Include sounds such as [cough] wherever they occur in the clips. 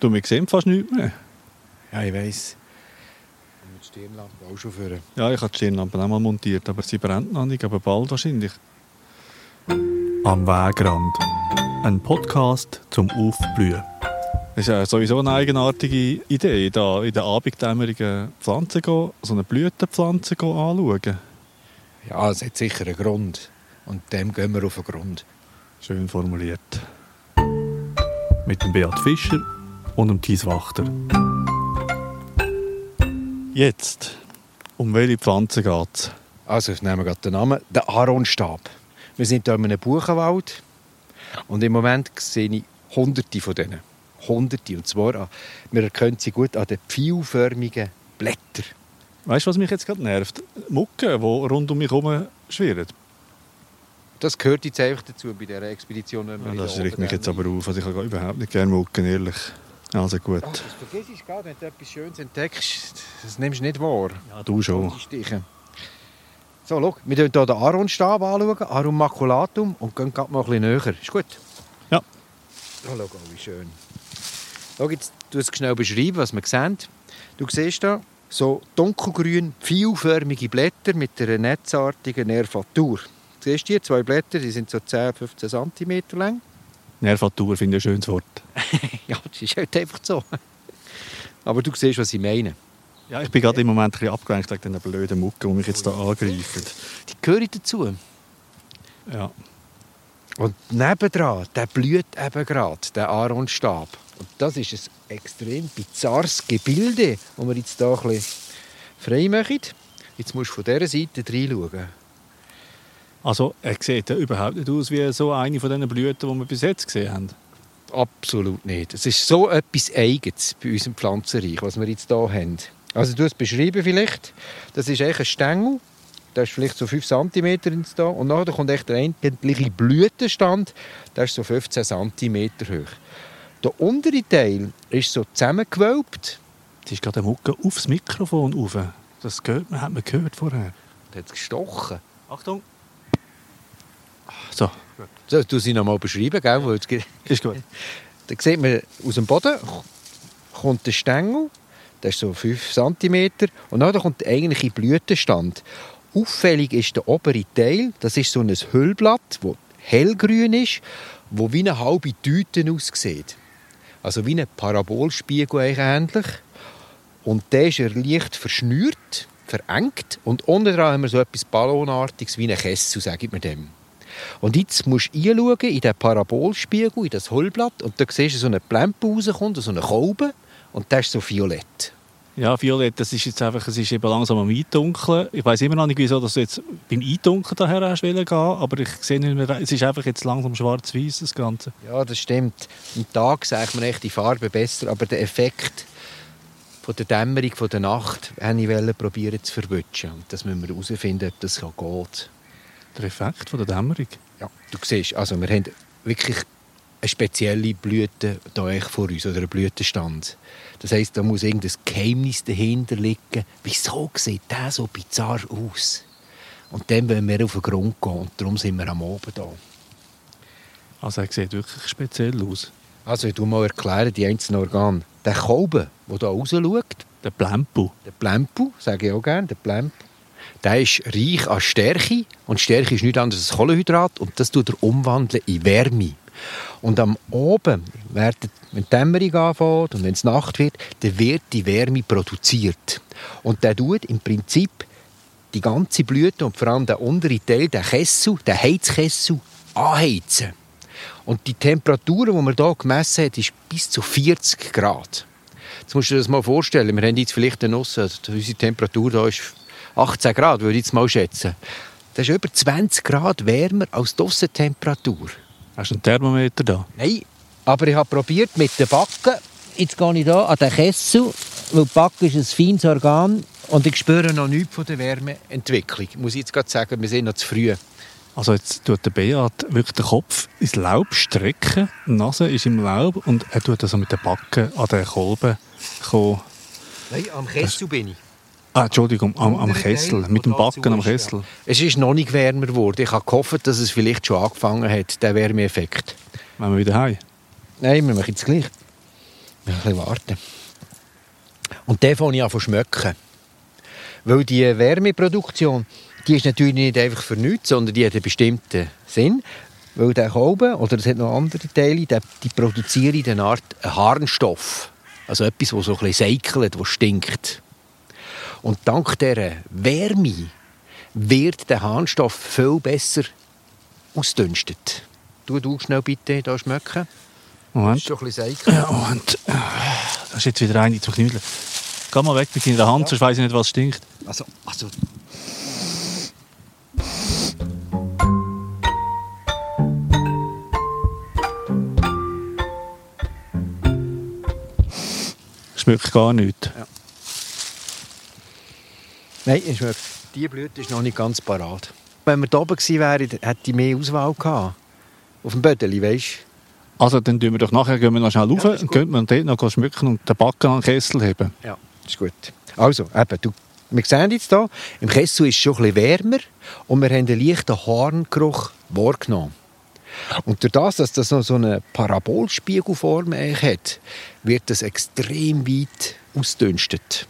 Du, wir sehen fast nichts mehr. Ja, ich weiss. Mit Stirnlampe auch schon führen. Ja, ich habe die Stirnlampe auch mal montiert, aber sie brennt noch nicht, aber bald wahrscheinlich. Am Wegrand. Ein Podcast zum Aufblühen. Das ist ja sowieso eine eigenartige Idee, da in der abenddämmerigen Pflanzen gehen, so eine Blütenpflanze gehen anschauen. Ja, es hat sicher einen Grund. Und dem gehen wir auf den Grund. Schön formuliert. Mit dem Beat Fischer und dem Thies Wachter. Jetzt, um welche Pflanze geht es? Also, ich nehme gerade den Namen. Der Aaronstab. Wir sind hier in einem Buchenwald. Und im Moment sehe ich hunderte von denen. Hunderte. Und zwar, an- wir erkennen sie gut an den pfeilförmigen Blättern. Weißt du, was mich jetzt gerade nervt? Mucke, die rund um mich herum schwirren. Das gehört jetzt einfach dazu bei dieser Expedition. Ja, das regt mich jetzt aber auf. Also ich habe überhaupt nicht gerne Mucken, ehrlich. Also gut. Ah, das vergisst du gerade, wenn du etwas Schönes entdeckst. Das nimmst du nicht wahr. Ja, du schon. So, schau, wir schauen hier den Aaronstab anschauen, Arum maculatum, und gehen gerade mal ein bisschen näher. Ist gut? Ja. Oh, schau, wie schön. Schau, jetzt du es schnell beschreiben, was wir sehen. Du siehst hier so dunkelgrün, pfeilförmige Blätter mit einer netzartigen Nervatur. Siehst du die zwei Blätter, die sind so 10, 15 cm lang. Nervatur finde ich ein schönes Wort. [laughs] Ja, das ist halt einfach so. Aber du siehst, was ich meine. Ja, ich bin gerade im Moment ein bisschen abgelenkt wegen diesen blöden Mucken, die mich jetzt hier angreifen. Die gehören dazu. Ja. Und nebendran, der blüht eben gerade, der Aaronstab. Und das ist ein extrem bizarres Gebilde, das wir jetzt hier ein bisschen frei machen. Jetzt musst du von dieser Seite reinschauen. Also, er sieht ja überhaupt nicht aus wie so eine von diesen Blüten, die wir bis jetzt gesehen haben. Absolut nicht. Es ist so etwas Eigenes bei unserem Pflanzenreich, was wir jetzt hier haben. Also du hast es beschrieben vielleicht. Das ist eigentlich ein Stängel. Der ist vielleicht so 5 cm da. Und nachher kommt echt der eigentliche Blütenstand. Der ist so 15 cm hoch. Der untere Teil ist so zusammengewölbt. Jetzt ist gerade eine Mucke aufs Mikrofon rauf. Das gehört man, hat man gehört vorher. Und hat es gestochen. Achtung. So, So, du sie noch mal beschreiben, gell? Ge- [laughs] ist gut. Da sieht man aus dem Boden kommt der Stängel, der ist so 5 cm, und dann kommt der eigentliche Blütenstand. Auffällig ist der obere Teil, das ist so ein Hüllblatt, das hellgrün ist, wo wie eine halbe Tüte aussieht. Also wie ein Parabolspiegel eigentlich. Und der ist er leicht verschnürt, verengt, und unten dran haben wir so etwas Ballonartiges wie ein Kessel, sagt man dem. Und jetzt musst du einschauen in den Parabolspiegel, in das Hüllblatt, und da siehst du so eine Plempe rauskommt, so eine Kolbe, und der ist so violett. Ja, Violett, das ist jetzt einfach, es ist eben langsam am Eindunkeln. Ich weiß immer noch nicht, wieso dass du jetzt beim Eindunkeln daher hast gehen, aber ich sehe nicht mehr, es ist einfach jetzt langsam schwarz-weiß, das Ganze. Ja, das stimmt. Am Tag sieht man echt die Farbe besser, aber der Effekt von der Dämmerung von der Nacht wollte ich probieren zu verwutschen. Und das müssen wir herausfinden, ob das geht. Der Effekt von der Dämmerung. Ja, du siehst, also wir haben wirklich eine spezielle Blüte da vor uns, oder einen Blütenstand. Das heisst, da muss irgendein Geheimnis dahinter liegen. Wieso sieht der so bizarr aus? Und dann wollen wir auf den Grund gehen und darum sind wir am Abend da. Also er sieht wirklich speziell aus. Also, ich mal erklären, die einzelnen Organe. Der Kolben, der hier raus schaut, Der Plempu. der Plempu, sage ich auch gerne, der Plempu, der ist reich an Stärke. Und Stärke ist nichts anderes als Kohlenhydrat. Und das tut er umwandeln in Wärme. Und am Oben, wenn die Dämmerung anfängt und wenn es Nacht wird, dann wird die Wärme produziert. Und der tut im Prinzip die ganze Blüte und vor allem der untere Teil, der Kessel, der Heizkessel, anheizen. Und die Temperatur, die man hier gemessen hat, ist bis zu 40 Grad. Jetzt musst du dir das mal vorstellen. Wir haben jetzt vielleicht eine Nuss, also unsere Temperatur hier ist 18 Grad, würde ich jetzt mal schätzen. Das ist über 20 Grad wärmer als die Aussentemperatur. Hast du einen Thermometer da? Nein, aber ich habe probiert mit den Backen. Jetzt gehe ich hier an den Kessel, weil die Backe ist ein feines Organ und ich spüre noch nichts von der Wärmeentwicklung. Muss ich jetzt gerade sagen, wir sind noch zu früh. Also jetzt tut der Beat wirklich den Kopf ins Laub strecken, die Nase ist im Laub und er tut also mit den Backen an den Kolben kommen. Nein, am Kessel bin ich. Ah, Entschuldigung, am, am Kessel, mit dem Backen am Kessel. Es ist noch nicht wärmer geworden. Ich habe gehofft, dass es vielleicht schon angefangen hat, der Wärmeeffekt. Wenn wir wieder heim. Nein, wir machen jetzt gleich. Ein bisschen warten. Und den fange ich an zu schmecken. Weil die Wärmeproduktion, die ist natürlich nicht einfach für nichts, sondern die hat einen bestimmten Sinn. Weil der Kolben, oder es hat noch andere Teile, die, die produzieren eine Art Harnstoff. Also etwas, das so ein bisschen seikelt, das stinkt. Und dank dieser Wärme wird der Harnstoff viel besser ausdünstet. Du, du schnell bitte da schmecken. Moment. Das ist schon ein bisschen. Ja, Moment. Das ist jetzt wieder eine zu knüdeln. Geh mal weg mit deiner Hand, sonst weiss ich nicht, was stinkt. Also, also Schmeckt gar nichts. Nein, es schmeckt. Die Blüte ist noch nicht ganz parat. Wenn wir da oben gewesen wären, hätte ich mehr Auswahl gehabt. Auf dem Bödeli, weißt Also, dann tun wir doch nachher gehen wir noch schnell rauf Ja, und können dort noch schmücken und den Backen an den Kessel heben. Ja, ist gut. Also, eben, du, wir sehen jetzt hier, im Kessel ist es schon ein bisschen wärmer und wir haben einen leichten Harngeruch wahrgenommen. Und durch das, dass das noch so eine Parabolspiegelform hat, wird das extrem weit ausdünstet.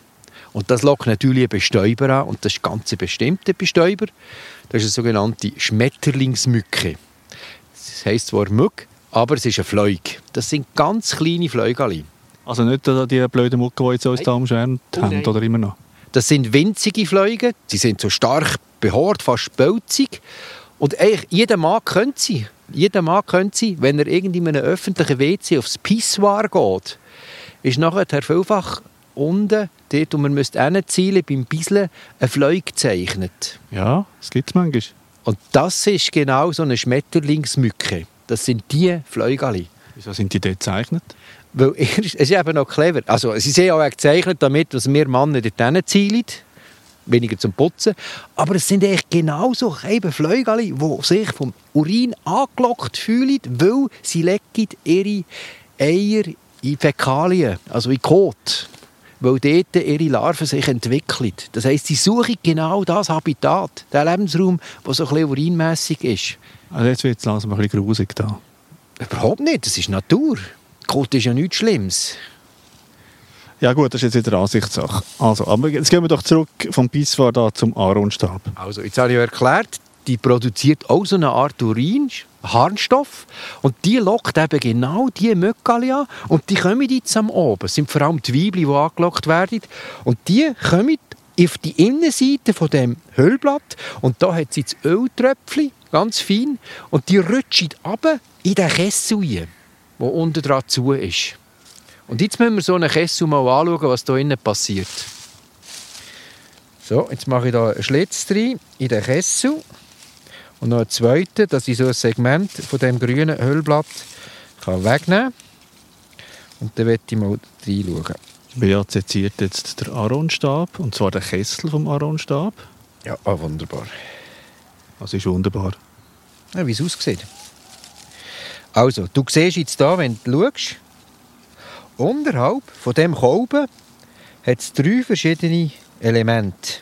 Und das lockt natürlich einen Bestäuber an und das ist ganz ein bestimmter Bestäuber. Das ist eine sogenannte Schmetterlingsmücke. Das heisst zwar Mück, aber es ist eine Fleug. Das sind ganz kleine Fleugeli. Also nicht die die blöden Mucke, die jetzt uns da umschwärmt Oh, haben, oder immer noch? Das sind winzige Fliegen. Sie sind so stark behaart, fast pelzig. Und eigentlich jeder Mann könnte sie. Jeder Mann könnte sie, wenn er irgendwie in einem öffentlichen WC aufs Pissoir geht, ist nachher vielfach unten, dort, wo man müsste hinzielen, beim Bisseln, ein Fleug gezeichnet. Ja, das gibt es manchmal. Und das ist genau so eine Schmetterlingsmücke. Das sind die Fleugeli. Wieso sind die dort gezeichnet? Weil [laughs] es ist eben noch clever. Also, sie sind auch gezeichnet, damit dass wir Männer dort zielen. Weniger zum Putzen. Aber es sind eigentlich genauso eben Fleugeli, die sich vom Urin angelockt fühlen, weil sie legen ihre Eier in Fäkalien, also in Kot. Weil dort ihre Larven sich entwickeln. Das heisst, sie suchen genau das Habitat, den Lebensraum, der so ein bisschen urinmässig ist. Also jetzt wird es langsam ein bisschen grusig da. Überhaupt nicht, das ist Natur. Kot ist ja nichts Schlimmes. Ja gut, das ist jetzt wieder Ansichtssache. Also, aber jetzt gehen wir doch zurück vom Pissoir da zum Aaronstab. Also, jetzt habe ich ja erklärt, die produziert auch so eine Art Urin, Harnstoff. Und die lockt eben genau diese Mückali an. Und die kommen jetzt am Oben. Es sind vor allem die Weibchen, die angelockt werden. Und die kommen auf die Innenseite von dem Hüllblatt. Und da hat sie das Öltröpfchen, ganz fein. Und die rutschen runter in den Kessel rein, der unten dran zu ist. Und jetzt müssen wir so einen Kessel mal anschauen, was da innen passiert. So, jetzt mache ich da einen Schlitz rein in den Kessel. Und noch einen zweiten, dass ich so ein Segment von dem grünen Hüllblatt kann wegnehmen kann. Und dann werde ich mal reinschauen. Bea seziert jetzt der Aronstab, und zwar der Kessel vom Aronstab. Ja, ah, wunderbar. Das ist wunderbar. Ja, wie es aussieht. Also, du siehst jetzt hier, wenn du schaust, unterhalb von dem Kolben hat es drei verschiedene Elemente.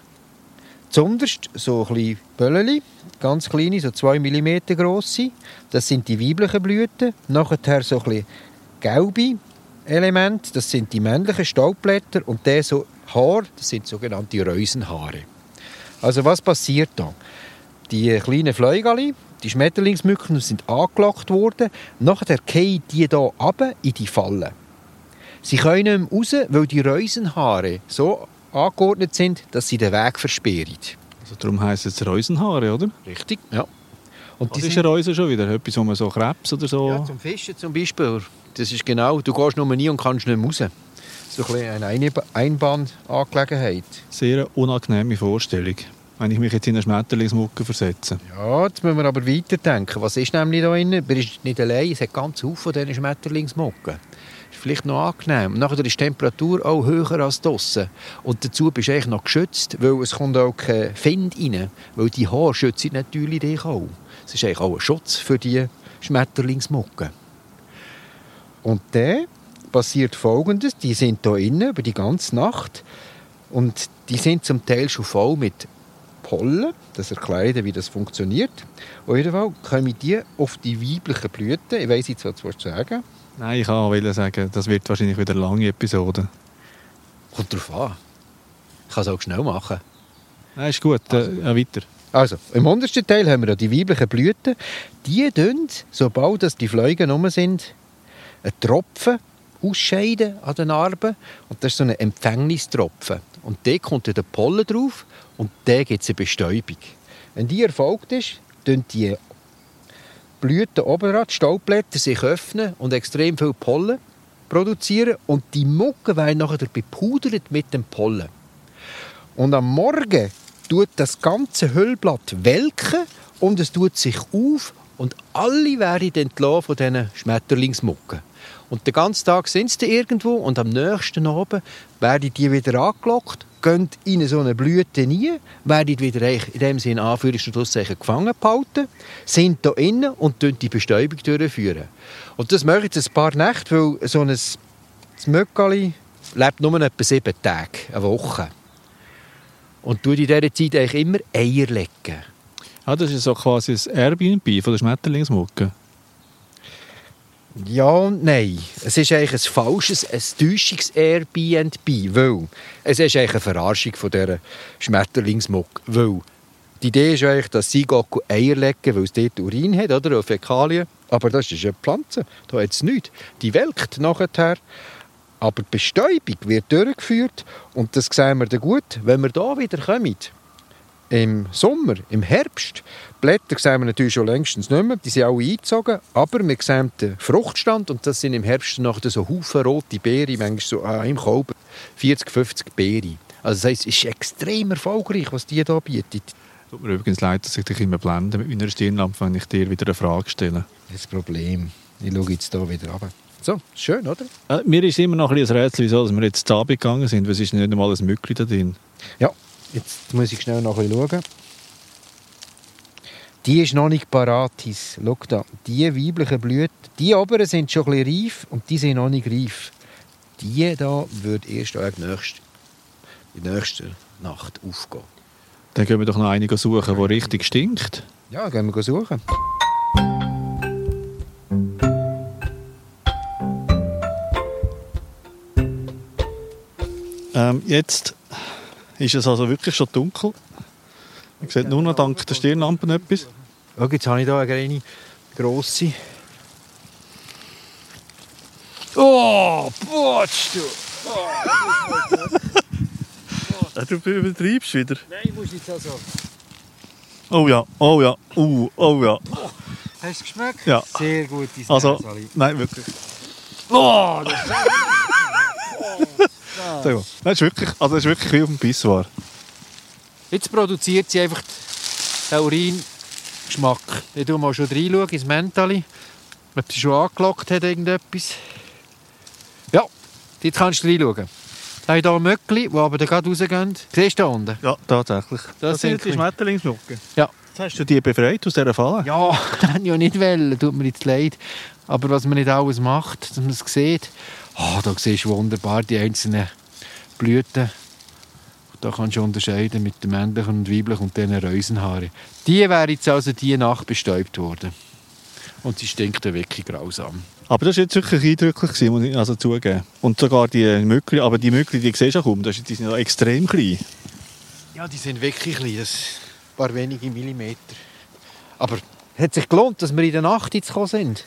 Zunderst so ein bisschen Bölleli, ganz kleine, so 2 mm grosse. Das sind die weiblichen Blüten. Nachher so ein gelbe Elemente, das sind die männlichen Staubblätter. Und der so Haar, das sind sogenannte Reusenhaare. Also was passiert da? Die kleinen Fleugeli, die Schmetterlingsmücken sind angelockt worden. Nachher fallen die hier runter in die Falle. Sie können nicht mehr raus, weil die Reusenhaare so angeordnet sind, dass sie den Weg versperren. Also darum heisst es Reusenhaare, oder? Richtig? Ja. Und Was ist eine Reuse schon wieder? Etwas, wo man so Krebs oder so... Ja, zum Fischen zum Beispiel. Das ist genau, du gehst nur nie und kannst nicht mehr raus. So ein eine Einba- Einbahnangelegenheit. Sehr unangenehme Vorstellung, wenn ich mich jetzt in eine Schmetterlingsmucke versetze. Ja, jetzt müssen wir aber weiterdenken. Was ist nämlich da drin? Man ist nicht allein, es hat ganz viele von diesen Schmetterlingsmucken. Ist vielleicht noch angenehm. Und nachher ist die Temperatur auch höher als draussen. Und dazu bist du eigentlich noch geschützt, weil es kommt auch kein Find rein. Weil die Haare schützen natürlich dich auch. Es ist eigentlich auch ein Schutz für die Schmetterlingsmucken. Und dann passiert Folgendes. Die sind hier innen über die ganze Nacht. Und die sind zum Teil schon voll mit Pollen. Das ich dir, wie das funktioniert. Auf jeden Fall kommen die auf die weiblichen Blüten. Ich weiss jetzt, was du sagen willst. Nein, ich wollte sagen, das wird wahrscheinlich wieder eine lange Episode. Kommt drauf an. Ich kann es auch schnell machen. Nein, ist gut. Also. Äh, weiter. Also, im untersten Teil haben wir die weiblichen Blüten. Die tun, sobald die Fliegen rum sind, einen Tropfen ausscheiden an den Narben. Und das ist so ein Empfängnistropfen. Und der kommt der Pollen drauf und der gibt es eine Bestäubung. Wenn die erfolgt ist, tun die Blüten oben die Staubblätter sich öffnen und extrem viel Pollen produzieren und die Mucke werden nachher bepudert mit dem Pollen. Und am Morgen tut das ganze Hüllblatt welken und es tut sich auf und alle werden entlassen von diesen Schmetterlingsmucken. Und den ganzen Tag sind sie irgendwo und am nächsten Abend werden die wieder angelockt, gehen in so eine Blüte rein, werden wieder in dem Sinne Anführungszeichen gefangen behalten, sind da innen und die Bestäubung durchführen. Und das machen sie ein paar Nächte, weil so ein Möckali lebt nur etwa sieben Tage, eine Woche. Und tut in dieser Zeit eigentlich immer Eier legen. Ah, das ist so quasi das Airbnb von der Schmetterlingsmucke. Ja und nein. Es ist eigentlich ein falsches, ein täuschungs Airbnb, weil es ist eigentlich eine Verarschung von dieser Schmetterlingsmucke, weil die Idee ist eigentlich, dass sie Eier legen, weil es dort Urin hat, oder, Fäkalien. Aber das ist eine Pflanze, da hat es nichts. Die welkt nachher, aber die Bestäubung wird durchgeführt und das sehen wir dann gut, wenn wir da wieder kommen im Sommer, im Herbst, Blätter sehen wir natürlich schon längstens nicht mehr, die sind alle eingezogen, aber wir sehen den Fruchtstand und das sind im Herbst noch so Haufen rote Beeren, manchmal so äh, im Kolben 40, 50 Beeren. Also das heisst, es ist extrem erfolgreich, was die hier bietet. Tut mir übrigens leid, dass ich dich immer blende mit meiner Stirnlampe, wenn ich dir wieder eine Frage stelle. Das Problem. Ich schaue jetzt hier wieder runter. So, schön, oder? Äh, mir ist immer noch ein, Rätsel, wieso dass wir jetzt zu Abend gegangen sind, es ist nicht einmal ein Mückli da drin. Ja, Jetzt muss ich schnell noch schauen. Die ist noch nicht parat. Schau da, die weiblichen Blüten, die oberen sind schon ein bisschen reif und die sind noch nicht reif. Die da wird erst in der nächsten Nacht aufgehen. Dann gehen wir doch noch einige suchen, die richtig stinkt. Ja, gehen wir suchen. Ähm, jetzt ist es also wirklich schon dunkel. Man sieht nur noch dank der Stirnlampen etwas. Oh, jetzt habe ich hier eine kleine, grosse. Oh, Potsch, du! Oh, du übertreibst wieder. Nein, muss nicht so. Oh ja, oh ja, uh, oh ja. Hast du geschmeckt? Ja. Sehr gut, Also, nein, wirklich. Oh, das ist [laughs] so, das ist wirklich, also das ist wirklich wie auf dem Pissoir. Jetzt produziert sie einfach den Urin-Geschmack. Ich schaue mal schon reinschauen ins Mentali, ob sie schon angelockt hat, irgendetwas. Ja, jetzt kannst du reinschauen. Da habe ich hier Möckli, die aber gerade rausgehen. Siehst du da unten? Ja, tatsächlich. Das, das sind die Schmetterlingsmucke. Ja. Jetzt hast du die befreit aus dieser Falle? Ja, [laughs] ich ja nicht wollen, tut mir jetzt leid. Aber was man nicht alles macht, dass man es sieht, oh, da siehst du wunderbar die einzelnen Blüten. Da kannst du unterscheiden mit den männlichen und weiblichen und diesen Reusenhaaren. Die wäre jetzt also die Nacht bestäubt worden. Und sie stinkt wirklich grausam. Aber das war jetzt wirklich eindrücklich, muss ich also zugeben. Und sogar die Mückli, aber die Mückli, die siehst du auch kaum, die sind ja extrem klein. Ja, die sind wirklich klein, das ein paar wenige Millimeter. Aber es hat sich gelohnt, dass wir in der Nacht jetzt gekommen sind.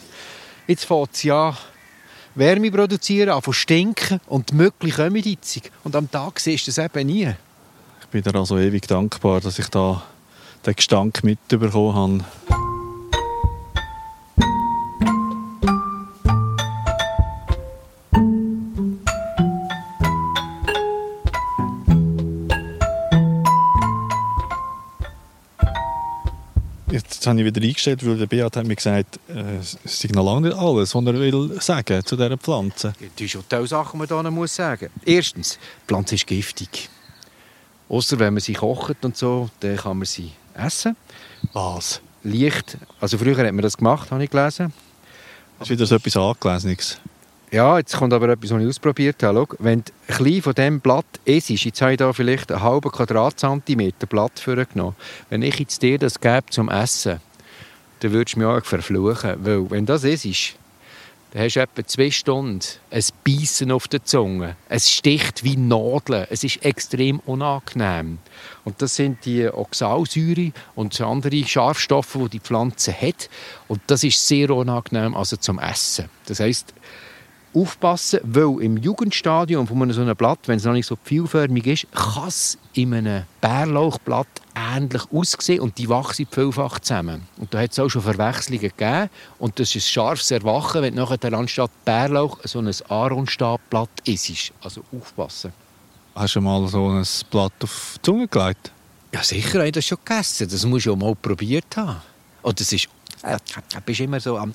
Jetzt fängt es ja Wärme produzieren, anfangen stinken und die Mückli kommen. Und am Tag siehst du das eben nie. Ich bin dir also ewig dankbar, dass ich da den Gestank mitbekommen habe. Jetzt habe ich wieder eingestellt, weil der Beat hat mir gesagt, äh, es ist noch lange nicht alles, was er will sagen zu dieser Pflanze. Das ist auch Sachen, die man hier muss sagen Erstens, die Pflanze ist giftig. Außer wenn man sie kocht und so, dann kann man sie essen. Was? Leicht. Also früher hat man das gemacht, habe ich gelesen. Das ist wieder so etwas Angelesenes. Ja, jetzt kommt aber etwas, was ich ausprobiert habe. Schau, wenn du ein bisschen von diesem Blatt isst, jetzt habe ich hier vielleicht einen halben Quadratzentimeter Blatt vorgenommen. Wenn ich jetzt dir das gebe zum Essen, dann würdest du mich auch verfluchen. Weil, wenn das isst, dann hast du etwa zwei Stunden ein Beißen auf der Zunge. Es sticht wie Nadeln. Es ist extrem unangenehm. Und das sind die Oxalsäure und andere Scharfstoffe, die die Pflanze hat. Und das ist sehr unangenehm also zum Essen. Das heißt, aufpassen, weil im Jugendstadium von einem so einem Blatt, wenn es noch nicht so vielförmig ist, kann es in einem Bärlauchblatt ähnlich aussehen und die wachsen vielfach zusammen. Und da hat es auch schon Verwechslungen gegeben und das ist ein scharfes Erwachen, wenn nachher anstatt Bärlauch so ein Aaronstablatt ist. Also aufpassen. Hast du mal so ein Blatt auf die Zunge gelegt? Ja, sicher habe ich das schon gegessen. Das musst du ja mal probiert haben. Und das ist... Du bist immer so am...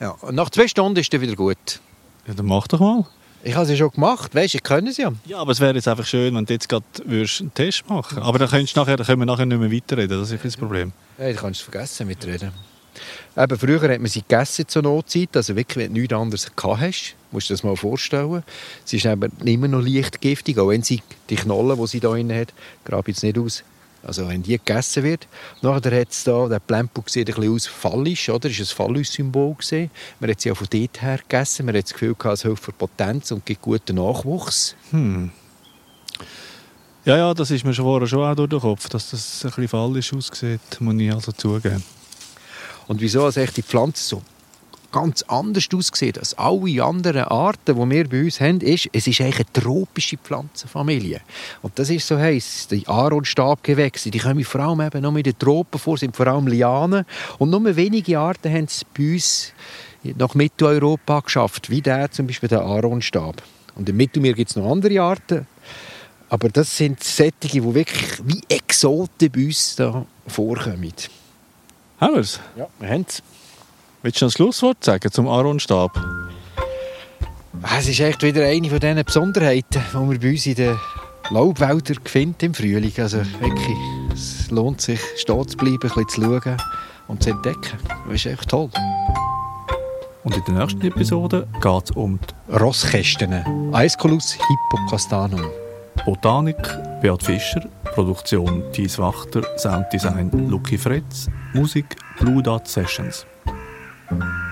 Ja, und nach zwei Stunden ist es wieder gut. Ja, dann mach doch mal. Ich habe es ja schon gemacht, weißt du, ich kann es ja. Ja, aber es wäre jetzt einfach schön, wenn du jetzt gerade einen Test machen Aber dann, könntest nachher, dann können wir nachher nicht mehr weiterreden, das ist das Problem. Ja, dann kannst du vergessen mitreden. Eben, früher hat man sie gegessen zur Notzeit, also wirklich, wenn du nichts anderes gehabt hast, musst du dir das mal vorstellen. Sie ist eben immer noch leicht giftig, auch wenn sie die Knollen, die sie da drin hat, grabe jetzt nicht aus, also wenn die gegessen wird. Nachher hat es da, der Plempo sieht ein bisschen aus phallisch, oder? Das war ein Phallus-Symbol. Man hat sie auch von dort her gegessen. Man hat das Gefühl, es hilft für Potenz und gibt guten Nachwuchs. Hm. Ja, ja, das ist mir schon vorher schon auch durch den Kopf, dass das ein bisschen fallisch aussieht, muss ich also zugeben. Und wieso als die Pflanze so ganz anders aussieht als alle anderen Arten, die wir bei uns haben, ist, es ist eigentlich eine tropische Pflanzenfamilie. Und das ist so heiß. Die Aaronstabgewächse, die kommen vor allem eben noch in den Tropen vor, sind vor allem Lianen. Und nur wenige Arten haben es bei uns nach Mitteleuropa geschafft, wie der zum Beispiel der Aaronstab. Und im Mittelmeer gibt es noch andere Arten. Aber das sind Sättige, die wirklich wie Exoten bei uns da vorkommen. Haben wir es? Ja, wir haben es. Willst du ein Schlusswort sagen zum Aaronstab? Es ist echt wieder eine von diesen Besonderheiten, die man bei uns in den Laubwäldern findet im Frühling. Also wirklich, es lohnt sich, stehen zu bleiben, ein bisschen zu schauen und zu entdecken. Das ist echt toll. Und in der nächsten Episode geht es um die Rosskästen. Aesculus hippocastanum. Botanik Beat Fischer, Produktion Thies Wachter, Sounddesign Lucky Fretz, Musik Blue Dot Sessions. thank you.